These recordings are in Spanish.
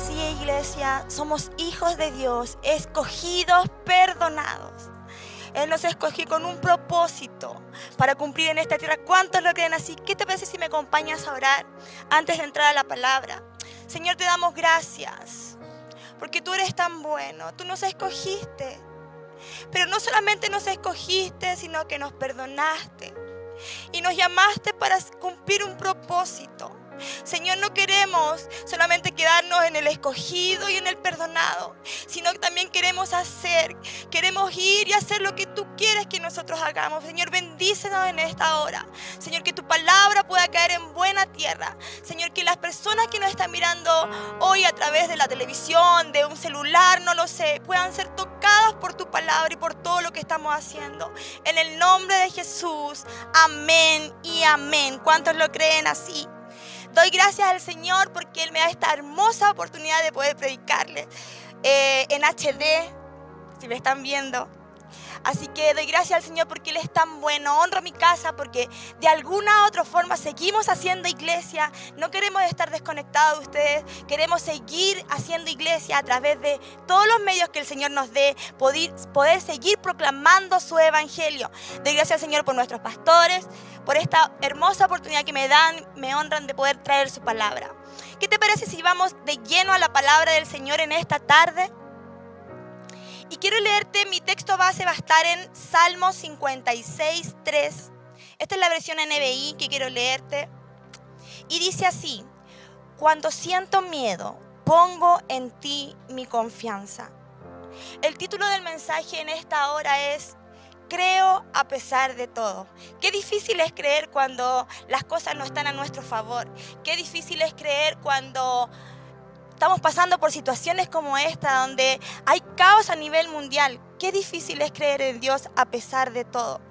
así, iglesia. Somos hijos de Dios, escogidos, perdonados. Él nos escogió con un propósito para cumplir en esta tierra. ¿Cuántos lo creen así? ¿Qué te parece si me acompañas a orar antes de entrar a la palabra? Señor, te damos gracias porque tú eres tan bueno. Tú nos escogiste. Pero no solamente nos escogiste, sino que nos perdonaste. Y nos llamaste para cumplir un propósito. Señor, no queremos solamente quedarnos en el escogido y en el perdonado, sino que también queremos hacer, queremos ir y hacer lo que tú quieres que nosotros hagamos. Señor, bendícenos en esta hora. Señor, que tu palabra pueda caer en buena tierra. Señor, que las personas que nos están mirando hoy a través de la televisión, de un celular, no lo sé, puedan ser tocadas por tu palabra y por todo lo que estamos haciendo. En el nombre de Jesús, amén y amén. ¿Cuántos lo creen así? Doy gracias al Señor porque Él me da esta hermosa oportunidad de poder predicarle eh, en HD, si me están viendo. Así que doy gracias al Señor porque Él es tan bueno. Honro mi casa porque de alguna u otra forma seguimos haciendo iglesia. No queremos estar desconectados de ustedes. Queremos seguir haciendo iglesia a través de todos los medios que el Señor nos dé. Poder, poder seguir proclamando su evangelio. Doy gracias al Señor por nuestros pastores, por esta hermosa oportunidad que me dan, me honran de poder traer su palabra. ¿Qué te parece si vamos de lleno a la palabra del Señor en esta tarde? Y quiero leerte, mi texto base va a estar en Salmo 56, 3. Esta es la versión NBI que quiero leerte. Y dice así, cuando siento miedo, pongo en ti mi confianza. El título del mensaje en esta hora es Creo a pesar de todo. Qué difícil es creer cuando las cosas no están a nuestro favor. Qué difícil es creer cuando estamos pasando por situaciones como esta, donde hay caos a nivel mundial. Qué difícil es creer en Dios a pesar de todo.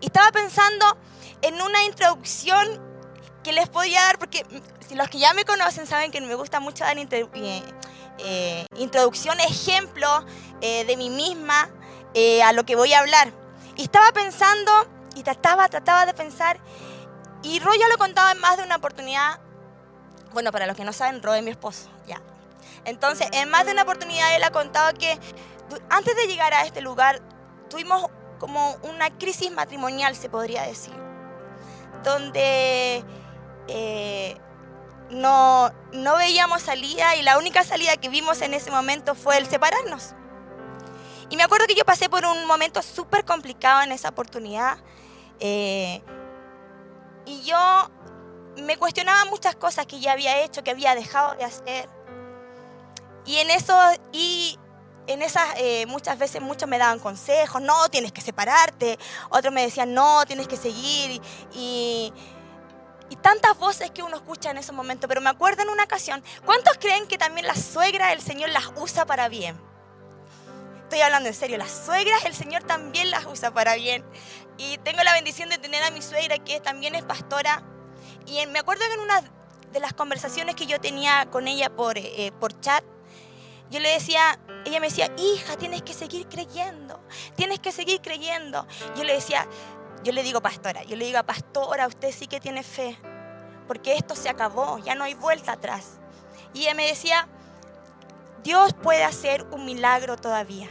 Y estaba pensando en una introducción que les podía dar, porque si los que ya me conocen saben que me gusta mucho dar eh, eh, introducción, ejemplo eh, de mí misma a lo que voy a hablar. Y estaba pensando, y trataba, trataba de pensar, y Roy ya lo contaba en más de una oportunidad. Bueno, para los que no saben, Roy es mi esposo, ya. Entonces, en más de una oportunidad él ha contado que antes de llegar a este lugar tuvimos como una crisis matrimonial, se podría decir, donde eh, no, no veíamos salida y la única salida que vimos en ese momento fue el separarnos. Y me acuerdo que yo pasé por un momento súper complicado en esa oportunidad. Eh, y yo me cuestionaba muchas cosas que ya había hecho, que había dejado de hacer. Y en eso, y en esas, eh, muchas veces muchos me daban consejos, no, tienes que separarte. Otros me decían, no, tienes que seguir. Y, tantas voces que uno escucha en esos momentos. Pero me acuerdo en una ocasión, ¿cuántos creen que también la suegra el Señor las usa para bien? Estoy hablando en serio, las suegras el Señor también las usa para bien. Y tengo la bendición de tener a mi suegra que también es pastora. Y me acuerdo que en una de las conversaciones que yo tenía con ella por, eh, por chat, yo le decía, ella me decía, hija, tienes que seguir creyendo, tienes que seguir creyendo. Yo le decía, yo le digo, pastora, yo le digo, pastora, usted sí que tiene fe, porque esto se acabó, ya no hay vuelta atrás. Y ella me decía, Dios puede hacer un milagro todavía.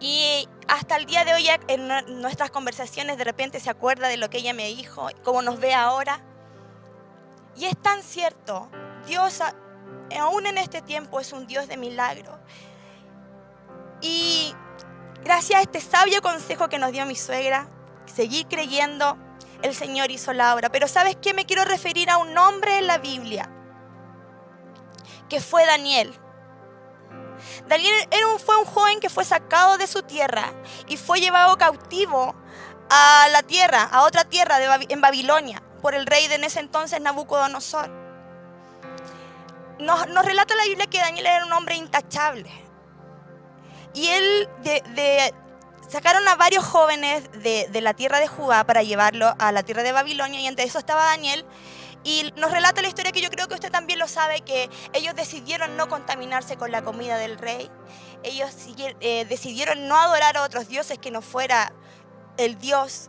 Y hasta el día de hoy, en nuestras conversaciones, de repente se acuerda de lo que ella me dijo, cómo nos ve ahora. Y es tan cierto, Dios aún en este tiempo es un Dios de milagros. Y gracias a este sabio consejo que nos dio mi suegra, seguir creyendo, el Señor hizo la obra. Pero ¿sabes qué? Me quiero referir a un nombre en la Biblia, que fue Daniel. Daniel fue un joven que fue sacado de su tierra y fue llevado cautivo a la tierra, a otra tierra en Babilonia, por el rey de en ese entonces Nabucodonosor nos, relata la Biblia que Daniel era un hombre intachable. Y él de, sacaron a varios jóvenes de, de, la tierra de Judá para llevarlo a la tierra de Babilonia y entre eso estaba Daniel. Y nos relata la historia que yo creo que usted también lo sabe, que ellos decidieron no contaminarse con la comida del rey. Ellos eh, decidieron no adorar a otros dioses que no fuera el Dios.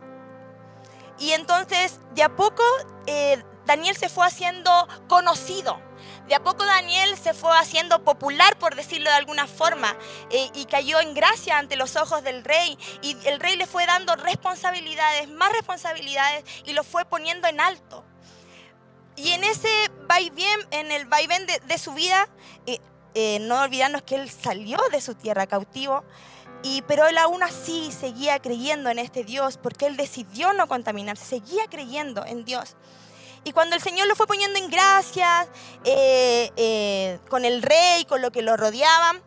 Y entonces, de a poco, eh, Daniel se fue haciendo conocido De a poco Daniel se fue haciendo popular, por decirlo de alguna forma, eh, y cayó en gracia ante los ojos del rey. Y el rey le fue dando responsabilidades, más responsabilidades, y lo fue poniendo en alto. Y en ese vaivén, en el vaivén de, su vida, eh, eh, no olvidarnos que él salió de su tierra cautivo, y, pero él aún así seguía creyendo en este Dios, porque él decidió no contaminarse, seguía creyendo en Dios. Y cuando el Señor lo fue poniendo en gracia eh, eh, con el rey, con lo que lo rodeaban,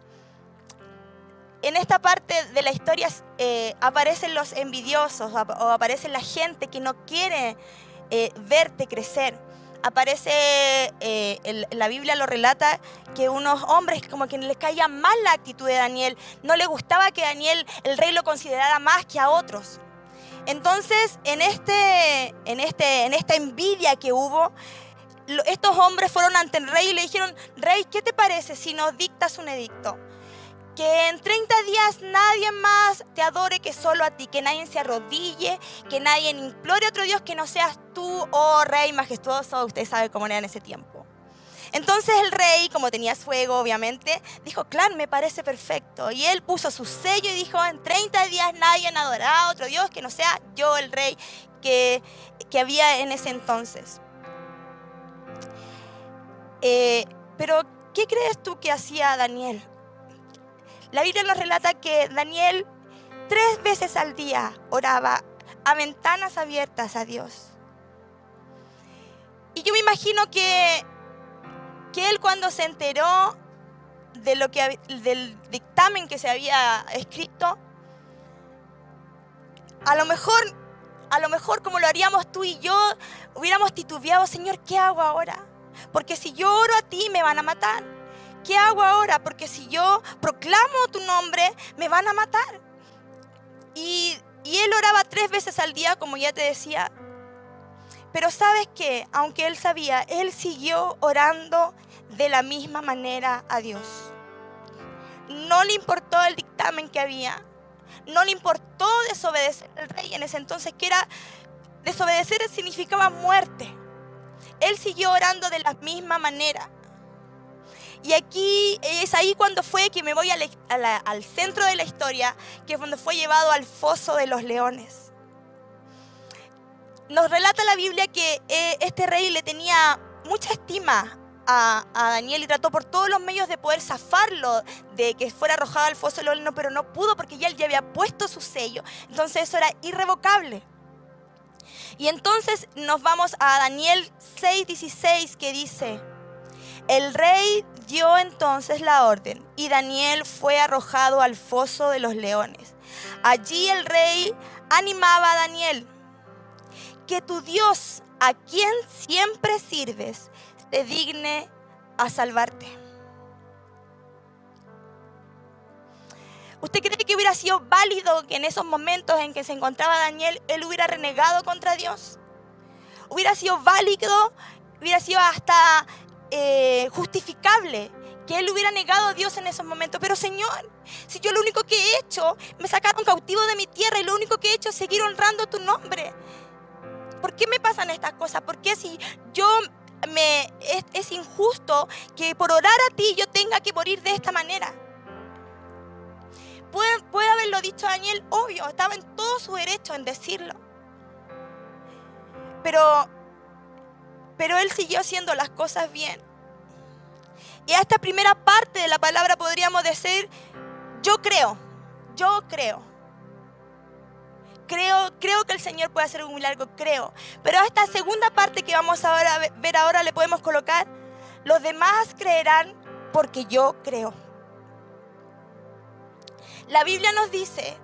en esta parte de la historia eh, aparecen los envidiosos o aparece la gente que no quiere verte crecer. Aparece, la Biblia lo relata, que unos hombres como que les caía mal la actitud de Daniel. No le gustaba que Daniel, el rey, lo considerara más que a otros. Entonces, en, este, en, este, en esta envidia que hubo, estos hombres fueron ante el rey y le dijeron, rey, ¿qué te parece si nos dictas un edicto? Que en 30 días nadie más te adore que solo a ti, que nadie se arrodille, que nadie implore a otro Dios que no seas tú, oh rey majestuoso, usted sabe cómo era en ese tiempo. Entonces el rey, como tenía fuego, obviamente, dijo, claro, me parece perfecto. Y él puso su sello y dijo, en 30 días nadie adorará a otro Dios que no sea yo el rey que, había en ese entonces. Eh, pero, ¿qué crees tú que hacía Daniel? La Biblia nos relata que Daniel tres veces al día oraba a ventanas abiertas a Dios. Y yo me imagino que que él cuando se enteró de lo que, del dictamen que se había escrito, a lo mejor, a lo mejor como lo haríamos tú y yo, hubiéramos titubeado, Señor, ¿qué hago ahora? Porque si yo oro a ti me van a matar. ¿Qué hago ahora? Porque si yo proclamo tu nombre, me van a matar. Y, y él oraba tres veces al día, como ya te decía, pero sabes que, aunque él sabía, él siguió orando de la misma manera a Dios. No le importó el dictamen que había. No le importó desobedecer al rey en ese entonces, que era desobedecer significaba muerte. Él siguió orando de la misma manera. Y aquí es ahí cuando fue que me voy al, al centro de la historia, que es cuando fue llevado al foso de los leones nos relata la Biblia que eh, este rey le tenía mucha estima a, Daniel y trató por todos los medios de poder zafarlo de que fuera arrojado al foso del horno, pero no pudo porque ya él ya había puesto su sello. Entonces eso era irrevocable. Y entonces nos vamos a Daniel 6:16 que dice, el rey dio entonces la orden y Daniel fue arrojado al foso de los leones. Allí el rey animaba a Daniel que tu Dios, a quien siempre sirves, te digne a salvarte. ¿Usted cree que hubiera sido válido que en esos momentos en que se encontraba Daniel, él hubiera renegado contra Dios? ¿Hubiera sido válido, hubiera sido hasta eh, justificable que él hubiera negado a Dios en esos momentos? Pero Señor, si yo lo único que he hecho, me sacaron cautivo de mi tierra y lo único que he hecho es seguir honrando tu nombre. ¿Por qué me pasan estas cosas? ¿Por qué si yo me es, injusto que por orar a ti yo tenga que morir de esta manera? Puede, puede haberlo dicho Daniel, obvio, estaba en todo su derecho en decirlo. Pero, pero él siguió haciendo las cosas bien. Y a esta primera parte de la palabra podríamos decir, yo creo, yo creo creo, creo que el Señor puede hacer un milagro, creo. Pero a esta segunda parte que vamos a ver ahora le podemos colocar, los demás creerán porque yo creo. La Biblia nos dice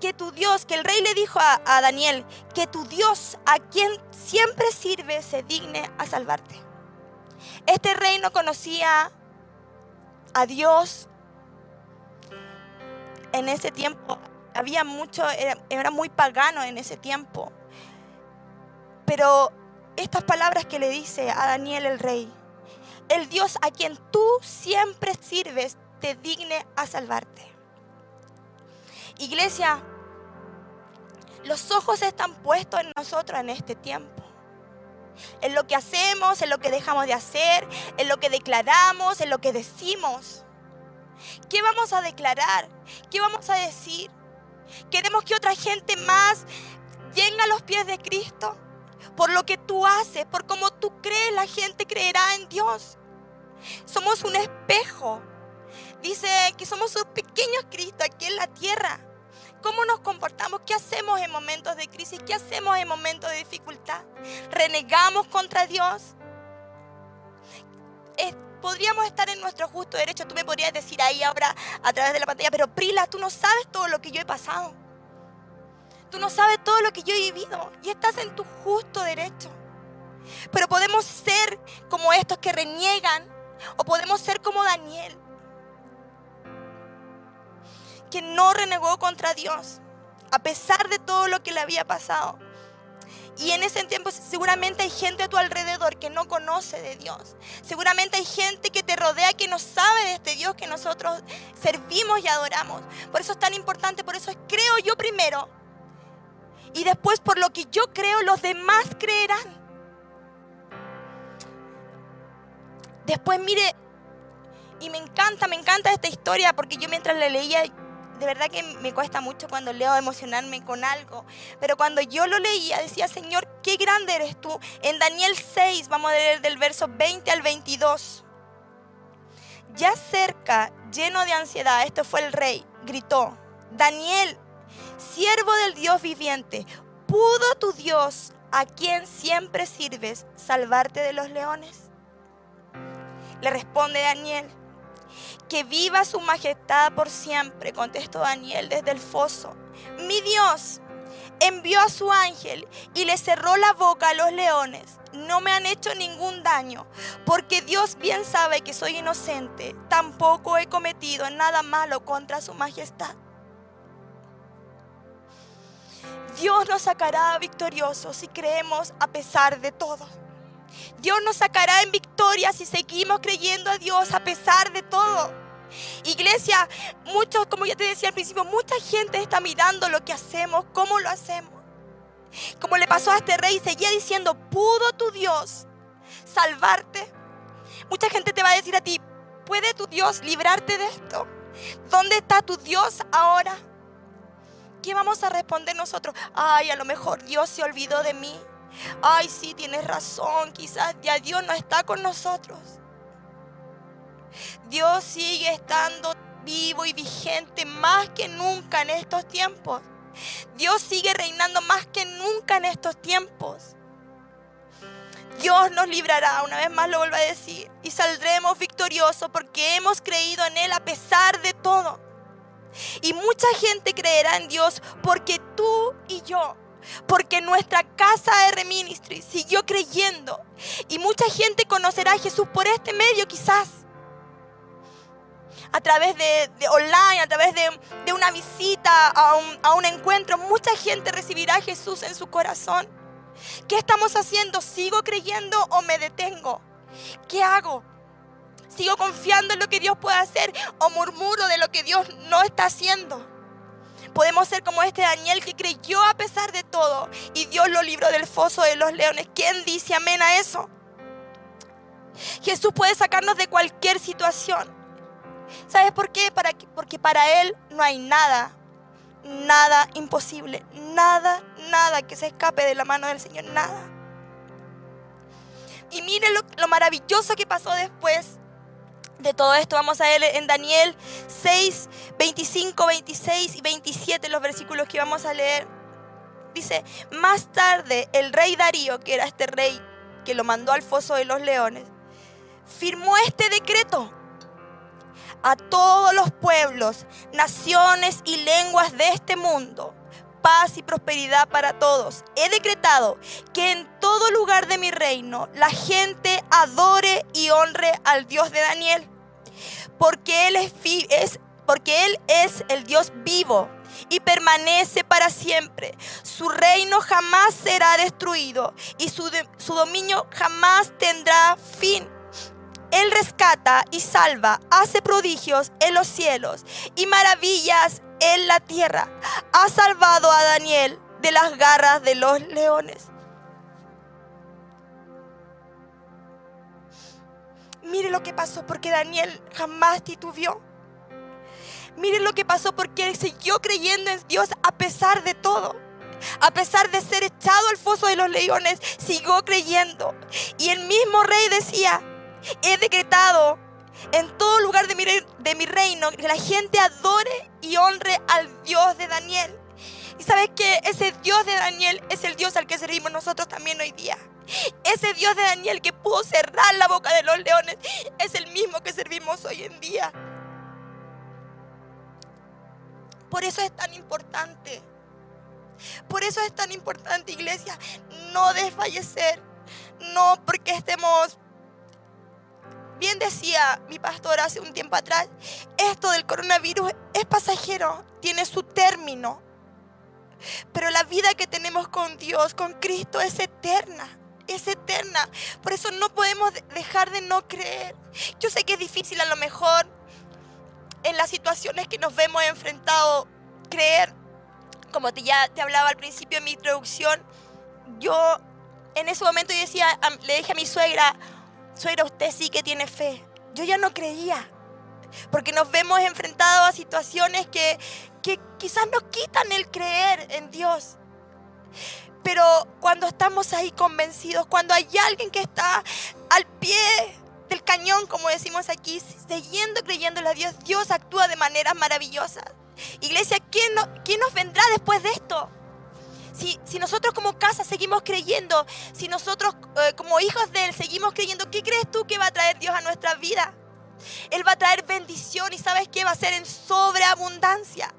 que tu Dios, que el rey le dijo a, a, Daniel, que tu Dios a quien siempre sirve se digne a salvarte. Este rey no conocía a Dios en ese tiempo había mucho, era, muy pagano en ese tiempo. Pero estas palabras que le dice a Daniel el rey, el Dios a quien tú siempre sirves te digne a salvarte. Iglesia, los ojos están puestos en nosotros en este tiempo. En lo que hacemos, en lo que dejamos de hacer, en lo que declaramos, en lo que decimos. ¿Qué vamos a declarar? ¿Qué vamos a decir? ¿Queremos que otra gente más venga a los pies de Cristo? Por lo que tú haces, por cómo tú crees, la gente creerá en Dios. Somos un espejo. Dice que somos un pequeño Cristo aquí en la tierra. ¿Cómo nos comportamos? ¿Qué hacemos en momentos de crisis? ¿Qué hacemos en momentos de dificultad? ¿Renegamos contra Dios? Podríamos estar en nuestro justo derecho. Tú me podrías decir ahí ahora a través de la pantalla, pero Prila, tú no sabes todo lo que yo he pasado. Tú no sabes todo lo que yo he vivido y estás en tu justo derecho. Pero podemos ser como estos que reniegan o podemos ser como Daniel, que no renegó contra Dios, a pesar de todo lo que le había pasado. Y en ese tiempo seguramente hay gente a tu alrededor que no conoce de Dios. Seguramente hay gente que te rodea que no sabe de este Dios que nosotros servimos y adoramos. Por eso es tan importante, por eso es creo yo primero. Y después por lo que yo creo los demás creerán. Después mire, y me encanta, me encanta esta historia porque yo mientras la leía de verdad que me cuesta mucho cuando leo emocionarme con algo. Pero cuando yo lo leía, decía, Señor, qué grande eres tú. En Daniel 6, vamos a leer del verso 20 al 22. Ya cerca, lleno de ansiedad, este fue el rey, gritó, Daniel, siervo del Dios viviente, ¿pudo tu Dios, a quien siempre sirves, salvarte de los leones? Le responde Daniel, que viva su majestad por siempre, contestó Daniel desde el foso. Mi Dios envió a su ángel y le cerró la boca a los leones. No me han hecho ningún daño, porque Dios bien sabe que soy inocente. Tampoco he cometido nada malo contra su majestad. Dios nos sacará victoriosos si creemos a pesar de todo. Dios nos sacará en victoria si seguimos creyendo a Dios a pesar de todo. Iglesia, muchos, como ya te decía al principio, mucha gente está mirando lo que hacemos, cómo lo hacemos. Como le pasó a este rey, seguía diciendo, ¿pudo tu Dios salvarte? Mucha gente te va a decir a ti, ¿puede tu Dios librarte de esto? ¿Dónde está tu Dios ahora? ¿Qué vamos a responder nosotros? Ay, a lo mejor Dios se olvidó de mí. Ay, sí, tienes razón, quizás ya Dios no está con nosotros. Dios sigue estando vivo y vigente más que nunca en estos tiempos. Dios sigue reinando más que nunca en estos tiempos. Dios nos librará, una vez más lo vuelvo a decir, y saldremos victoriosos porque hemos creído en Él a pesar de todo. Y mucha gente creerá en Dios porque tú y yo porque nuestra casa R Ministry siguió creyendo. Y mucha gente conocerá a Jesús por este medio quizás. A través de, online, a través de, una visita, a un, a un encuentro, mucha gente recibirá a Jesús en su corazón. ¿Qué estamos haciendo? ¿Sigo creyendo o me detengo? ¿Qué hago? ¿Sigo confiando en lo que Dios puede hacer o murmuro de lo que Dios no está haciendo? Podemos ser como este Daniel que creyó a pesar de todo y Dios lo libró del foso de los leones. ¿Quién dice amén a eso? Jesús puede sacarnos de cualquier situación. ¿Sabes por qué? Porque para Él no hay nada, nada imposible, nada, nada que se escape de la mano del Señor, nada. Y mire lo, lo maravilloso que pasó después de todo esto. Vamos a ver en Daniel 6, 25, 26 y 27 los versículos que vamos a leer. Dice, más tarde el rey Darío, que era este rey que lo mandó al foso de los leones, firmó este decreto a todos los pueblos, naciones y lenguas de este mundo paz y prosperidad para todos. He decretado que en todo lugar de mi reino la gente adore y honre al Dios de Daniel, porque Él es, porque Él es el Dios vivo y permanece para siempre. Su reino jamás será destruido y su, su dominio jamás tendrá fin. Él rescata y salva, hace prodigios en los cielos y maravillas en la tierra. Ha salvado a Daniel de las garras de los leones. Mire lo que pasó porque Daniel jamás titubeó. Mire lo que pasó porque él siguió creyendo en Dios a pesar de todo. A pesar de ser echado al foso de los leones, siguió creyendo. Y el mismo rey decía, he decretado en todo lugar de mi, de mi reino que la gente adore y honre al Dios de Daniel. Y sabes que ese Dios de Daniel es el Dios al que servimos nosotros también hoy día. Ese Dios de Daniel que pudo cerrar la boca de los leones es el mismo que servimos hoy en día. Por eso es tan importante. Por eso es tan importante, iglesia, no desfallecer. No porque estemos Bien decía mi pastor hace un tiempo atrás, esto del coronavirus es pasajero, tiene su término. Pero la vida que tenemos con Dios, con Cristo, es eterna. Es eterna. Por eso no podemos dejar de no creer. Yo sé que es difícil a lo mejor en las situaciones que nos vemos enfrentados creer. Como te, ya te hablaba al principio de mi introducción, yo en ese momento yo decía, le dije a mi suegra, suegra, usted sí que tiene fe. Yo ya no creía, porque nos vemos enfrentados a situaciones que, que quizás nos quitan el creer en Dios. Pero cuando estamos ahí convencidos, cuando hay alguien que está al pie del cañón, como decimos aquí, siguiendo creyéndole a Dios, Dios actúa de maneras maravillosas. Iglesia, ¿quién, ¿quién nos vendrá después de esto? Si, nosotros como casa seguimos creyendo, si nosotros eh, como hijos de Él seguimos creyendo, ¿qué crees tú que va a traer Dios a nuestra vida? Él va a traer bendición y sabes qué va a ser en sobreabundancia.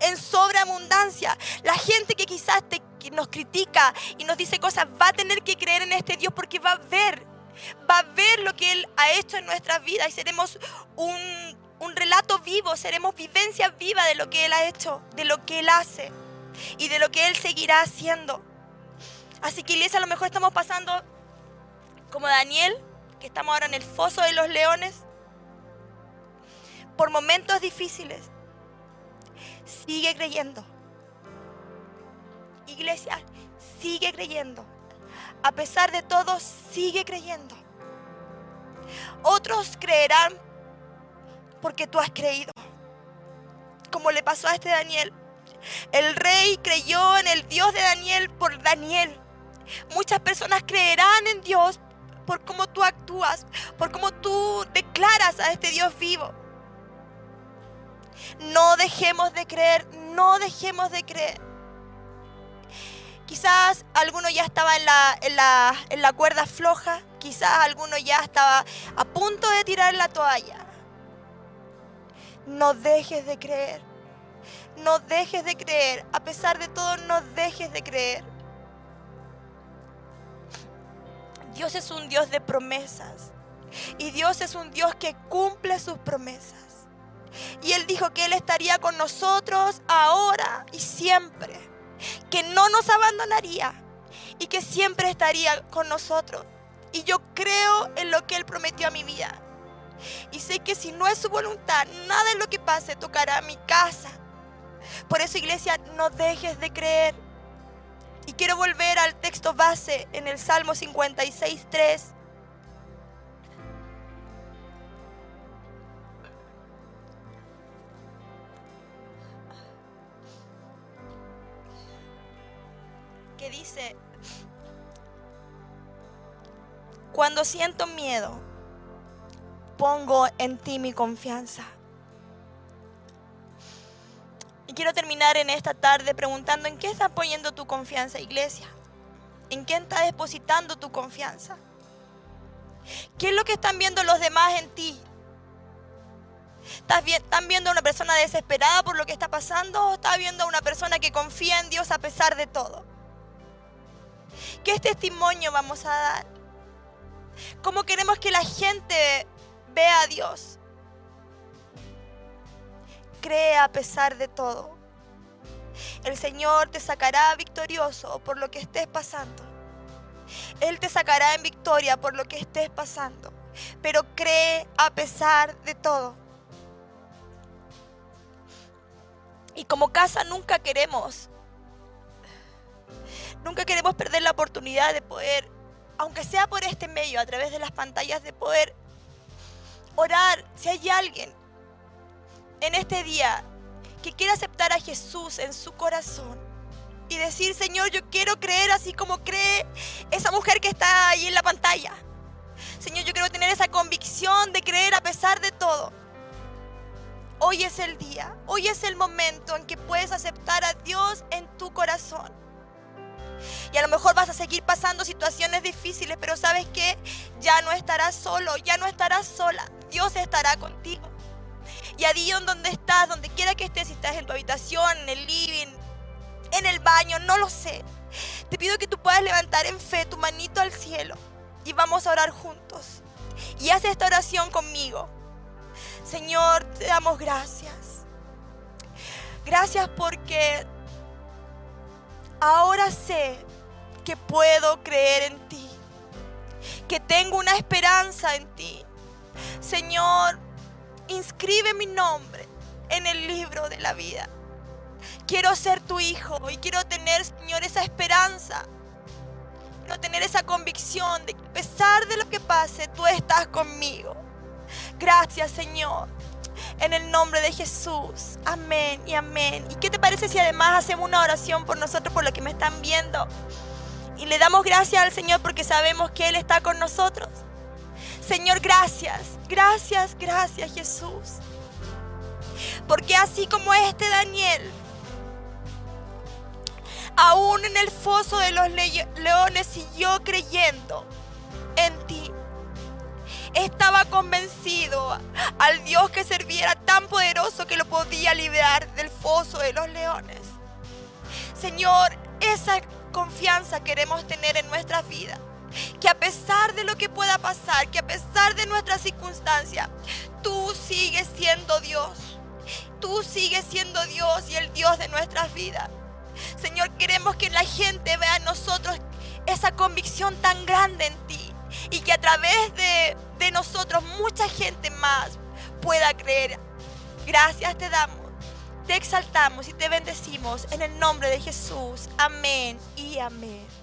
En sobreabundancia. La gente que quizás nos critica y nos dice cosas va a tener que creer en este Dios porque va a ver, va a ver lo que Él ha hecho en nuestras vidas y seremos un, un relato vivo, seremos vivencia viva de lo que Él ha hecho, de lo que Él hace y de lo que Él seguirá haciendo. Así que iglesia, a lo mejor estamos pasando como Daniel, que estamos ahora en el foso de los leones, por momentos difíciles. Sigue creyendo. Iglesia, sigue creyendo. A pesar de todo, sigue creyendo. Otros creerán porque tú has creído. Como le pasó a este Daniel. El rey creyó en el Dios de Daniel por Daniel. Muchas personas creerán en Dios por cómo tú actúas, por cómo tú declaras a este Dios vivo. No dejemos de creer, no dejemos de creer. Quizás alguno ya estaba en la, en la, en la cuerda floja, quizás alguno ya estaba a punto de tirar la toalla. No dejes de creer. No dejes de creer. A pesar de todo, no dejes de creer. Dios es un Dios de promesas. Y Dios es un Dios que cumple sus promesas. Y Él dijo que Él estaría con nosotros ahora y siempre. Que no nos abandonaría. Y que siempre estaría con nosotros. Y yo creo en lo que Él prometió a mi vida. Y sé que si no es su voluntad, nada de lo que pase tocará mi casa, por eso, iglesia, no dejes de creer. Y quiero volver al texto base en el Salmo 56, Dice, cuando siento miedo, pongo en ti mi confianza. Y quiero terminar en esta tarde preguntando en qué estás poniendo tu confianza, iglesia. ¿En qué estás depositando tu confianza? ¿Qué es lo que están viendo los demás en ti? ¿Están viendo a una persona desesperada por lo que está pasando o estás viendo a una persona que confía en Dios a pesar de todo? ¿Qué testimonio vamos a dar? ¿Cómo queremos que la gente vea a Dios? cree a pesar de todo. El Señor te sacará victorioso por lo que estés pasando. Él te sacará en victoria por lo que estés pasando. Pero cree a pesar de todo. Y como casa nunca queremos, nunca queremos perder la oportunidad de poder, aunque sea por este medio, a través de las pantallas, de poder orar si hay alguien en este día que quiere aceptar a Jesús en su corazón y decir, Señor, yo quiero creer así como cree esa mujer que está ahí en la pantalla. Señor, yo quiero tener esa convicción de creer a pesar de todo. Hoy es el día, hoy es el momento en que puedes aceptar a Dios en tu corazón. Y a lo mejor vas a seguir pasando situaciones difíciles, pero sabes que ya no estarás solo, ya no estarás sola. Dios estará contigo. Y allí donde estás, donde quiera que estés, si estás en tu habitación, en el living, en el baño, no lo sé. Te pido que tú puedas levantar en fe tu manito al cielo y vamos a orar juntos. Y haz esta oración conmigo. Señor, te damos gracias. Gracias porque ahora sé que puedo creer en ti, que tengo una esperanza en ti. Señor, inscribe mi nombre en el libro de la vida. Quiero ser tu hijo y quiero tener, Señor, esa esperanza. Quiero tener esa convicción de que a pesar de lo que pase, tú estás conmigo. Gracias, Señor. En el nombre de Jesús. Amén y amén. ¿Y qué te parece si además hacemos una oración por nosotros, por lo que me están viendo? Y le damos gracias al Señor porque sabemos que Él está con nosotros. Señor, gracias. Gracias, gracias Jesús. Porque así como este Daniel, aún en el foso de los leones siguió creyendo en ti. Estaba convencido al Dios que serviera tan poderoso que lo podía liberar del foso de los leones. Señor, esa confianza queremos tener en nuestra vida que a pesar de lo que pueda pasar, que a pesar de nuestras circunstancias, tú sigues siendo Dios. Tú sigues siendo Dios y el Dios de nuestras vidas. Señor, queremos que la gente vea en nosotros esa convicción tan grande en ti y que a través de, de nosotros mucha gente más pueda creer. Gracias te damos, te exaltamos y te bendecimos en el nombre de Jesús. Amén y amén.